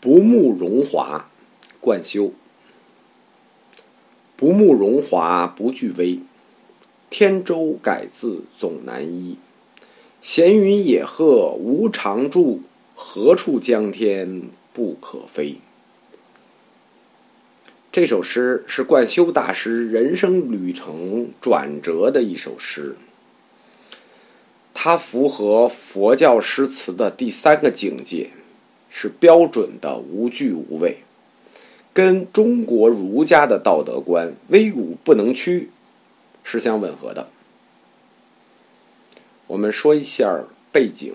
不慕荣华，贯休。不慕荣华不惧威，天舟改字总难依。闲云野鹤无常住，何处江天不可飞？这首诗是贯休大师人生旅程转折的一首诗，它符合佛教诗词的第三个境界。是标准的无惧无畏，跟中国儒家的道德观“威武不能屈”是相吻合的。我们说一下背景：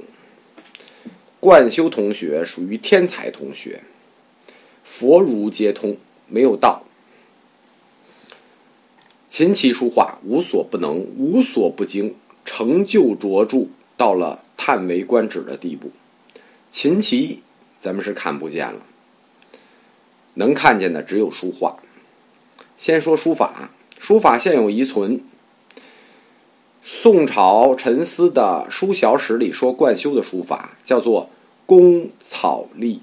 冠修同学属于天才同学，佛儒皆通，没有道。琴棋书画无所不能，无所不精，成就卓著，到了叹为观止的地步。琴棋。咱们是看不见了，能看见的只有书画。先说书法，书法现有遗存。宋朝陈思的《书小史》里说，贯休的书法叫做“工草隶”，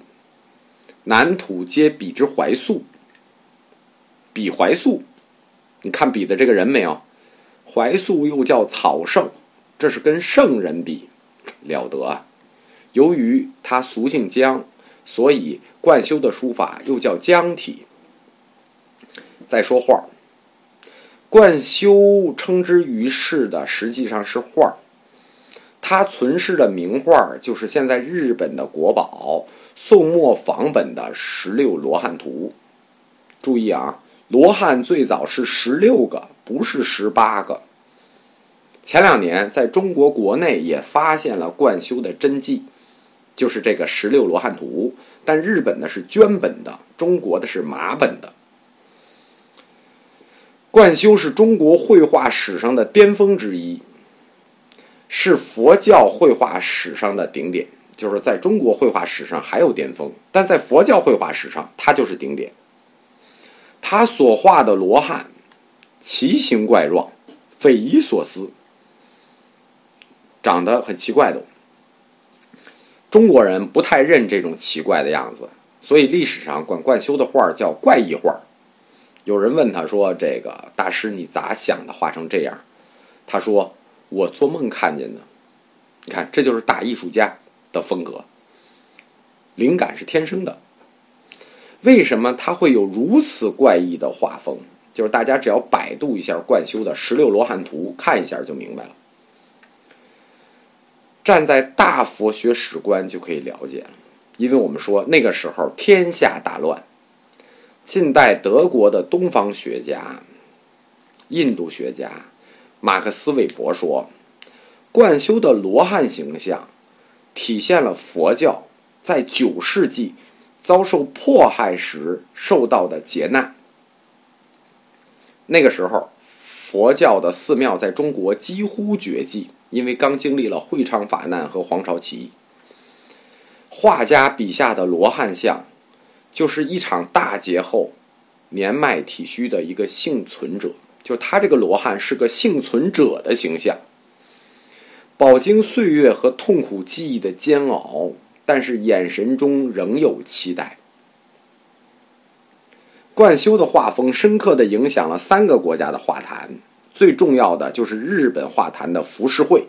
南土皆比之怀素。比怀素，你看比的这个人没有？怀素又叫草圣，这是跟圣人比，了得啊！由于他俗姓姜。所以，贯休的书法又叫姜体。再说画贯休称之于世的实际上是画他存世的名画就是现在日本的国宝宋末仿本的十六罗汉图。注意啊，罗汉最早是十六个，不是十八个。前两年在中国国内也发现了贯休的真迹。就是这个十六罗汉图，但日本的是绢本的，中国的是麻本的。贯休是中国绘画史上的巅峰之一，是佛教绘画史上的顶点。就是在中国绘画史上还有巅峰，但在佛教绘画史上，它就是顶点。他所画的罗汉，奇形怪状，匪夷所思，长得很奇怪的。中国人不太认这种奇怪的样子，所以历史上管贯休的画叫怪异画。有人问他说：“这个大师，你咋想的画成这样？”他说：“我做梦看见的。”你看，这就是大艺术家的风格，灵感是天生的。为什么他会有如此怪异的画风？就是大家只要百度一下贯休的《十六罗汉图》，看一下就明白了。站在大佛学史观就可以了解了，因为我们说那个时候天下大乱。近代德国的东方学家、印度学家马克思韦伯说，贯休的罗汉形象体现了佛教在九世纪遭受迫害时受到的劫难。那个时候，佛教的寺庙在中国几乎绝迹。因为刚经历了会昌法难和黄巢起义，画家笔下的罗汉像，就是一场大劫后年迈体虚的一个幸存者。就他这个罗汉是个幸存者的形象，饱经岁月和痛苦记忆的煎熬，但是眼神中仍有期待。贯休的画风深刻的影响了三个国家的画坛。最重要的就是日本画坛的浮世绘，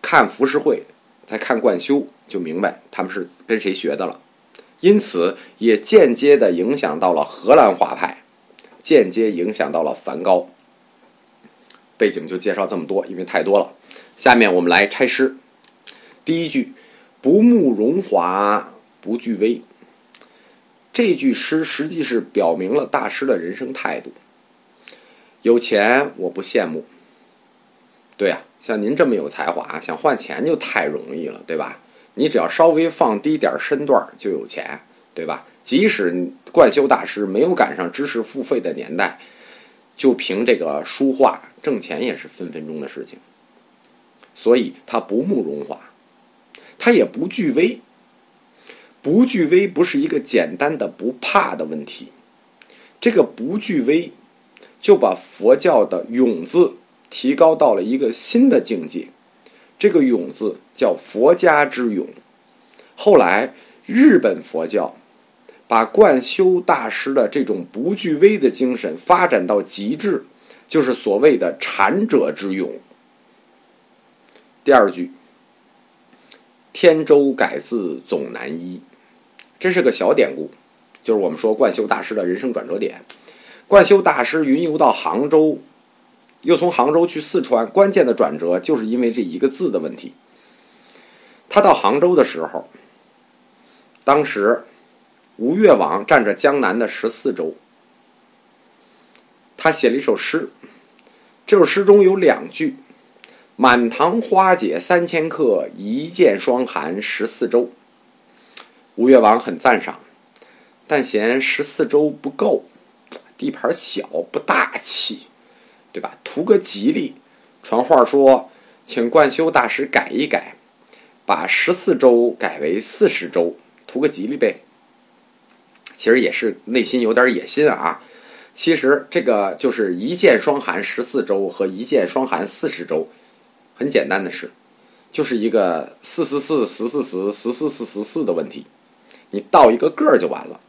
看浮世绘，再看贯休，就明白他们是跟谁学的了。因此，也间接的影响到了荷兰画派，间接影响到了梵高。背景就介绍这么多，因为太多了。下面我们来拆诗。第一句“不慕荣华不惧威”，这句诗实际是表明了大师的人生态度。有钱我不羡慕，对啊，像您这么有才华，想换钱就太容易了，对吧？你只要稍微放低点身段就有钱，对吧？即使贯休大师没有赶上知识付费的年代，就凭这个书画挣钱也是分分钟的事情。所以他不慕荣华，他也不惧威。不惧威不是一个简单的不怕的问题，这个不惧威。就把佛教的“勇”字提高到了一个新的境界，这个“勇”字叫佛家之勇。后来日本佛教把贯修大师的这种不惧威的精神发展到极致，就是所谓的禅者之勇。第二句，天舟改字总难依，这是个小典故，就是我们说贯休大师的人生转折点。贯休大师云游到杭州。又从杭州去四川，关键的转折就是因为这一个字的问题。他到杭州的时候，当时吴越王占着江南的十四州，他写了一首诗，这首诗中有两句：“满堂花解三千客，一剑霜寒十四州。”吴越王很赞赏，但嫌十四州不够，地盘小，不大气。对吧？图个吉利，传话说，请贯休大师改一改，把十四州改为四十州，图个吉利呗。其实也是内心有点野心啊。其实这个就是一剑双寒十四州和一剑双寒四十州，很简单的事，就是一个四四四十四十十四四十四的问题，你倒一个个就完了。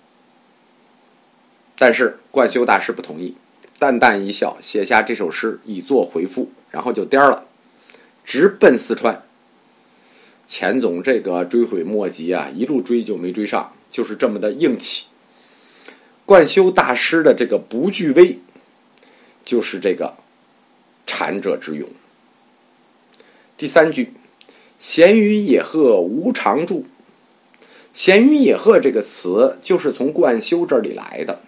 但是贯修大师不同意。淡淡一笑，写下这首诗以作回复，然后就颠了，直奔四川。钱总这个追悔莫及啊，一路追就没追上，就是这么的硬气。贯修大师的这个不惧威，就是这个禅者之勇。第三句，闲云野鹤无常住。闲云野鹤这个词就是从贯休这里来的。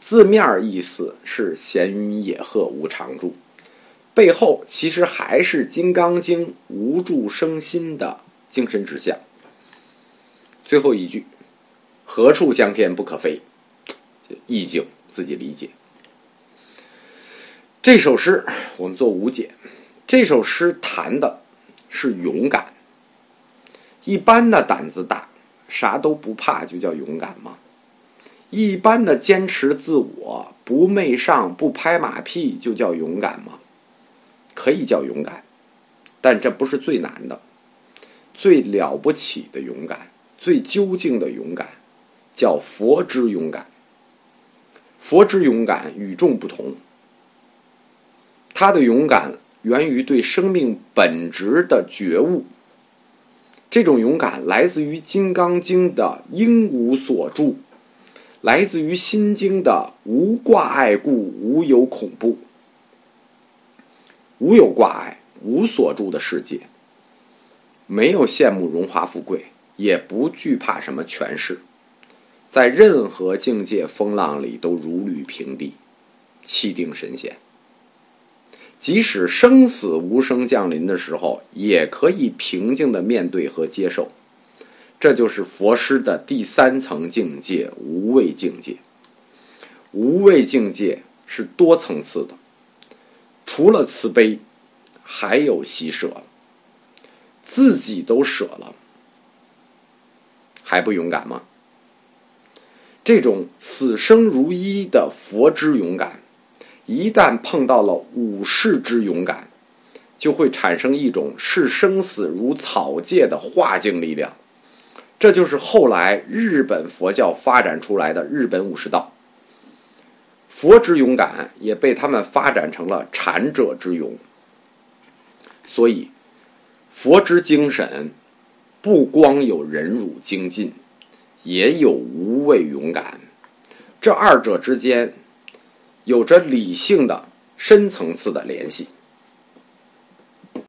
字面意思是“闲云野鹤无常住”，背后其实还是《金刚经》“无住生心”的精神指向。最后一句“何处江天不可飞”，意境自己理解。这首诗我们做无解。这首诗谈的是勇敢。一般的胆子大，啥都不怕，就叫勇敢吗？一般的坚持自我，不媚上，不拍马屁，就叫勇敢吗？可以叫勇敢，但这不是最难的。最了不起的勇敢，最究竟的勇敢，叫佛之勇敢。佛之勇敢与众不同，他的勇敢源于对生命本质的觉悟。这种勇敢来自于《金刚经》的“应无所住”。来自于《心经》的“无挂碍故，无有恐怖”，无有挂碍，无所住的世界，没有羡慕荣华富贵，也不惧怕什么权势，在任何境界风浪里都如履平地，气定神闲。即使生死无声降临的时候，也可以平静的面对和接受。这就是佛师的第三层境界——无畏境界。无畏境界是多层次的，除了慈悲，还有喜舍。自己都舍了，还不勇敢吗？这种死生如一的佛之勇敢，一旦碰到了武士之勇敢，就会产生一种视生死如草芥的化境力量。这就是后来日本佛教发展出来的日本武士道。佛之勇敢也被他们发展成了禅者之勇。所以，佛之精神不光有忍辱精进，也有无畏勇敢。这二者之间有着理性的深层次的联系。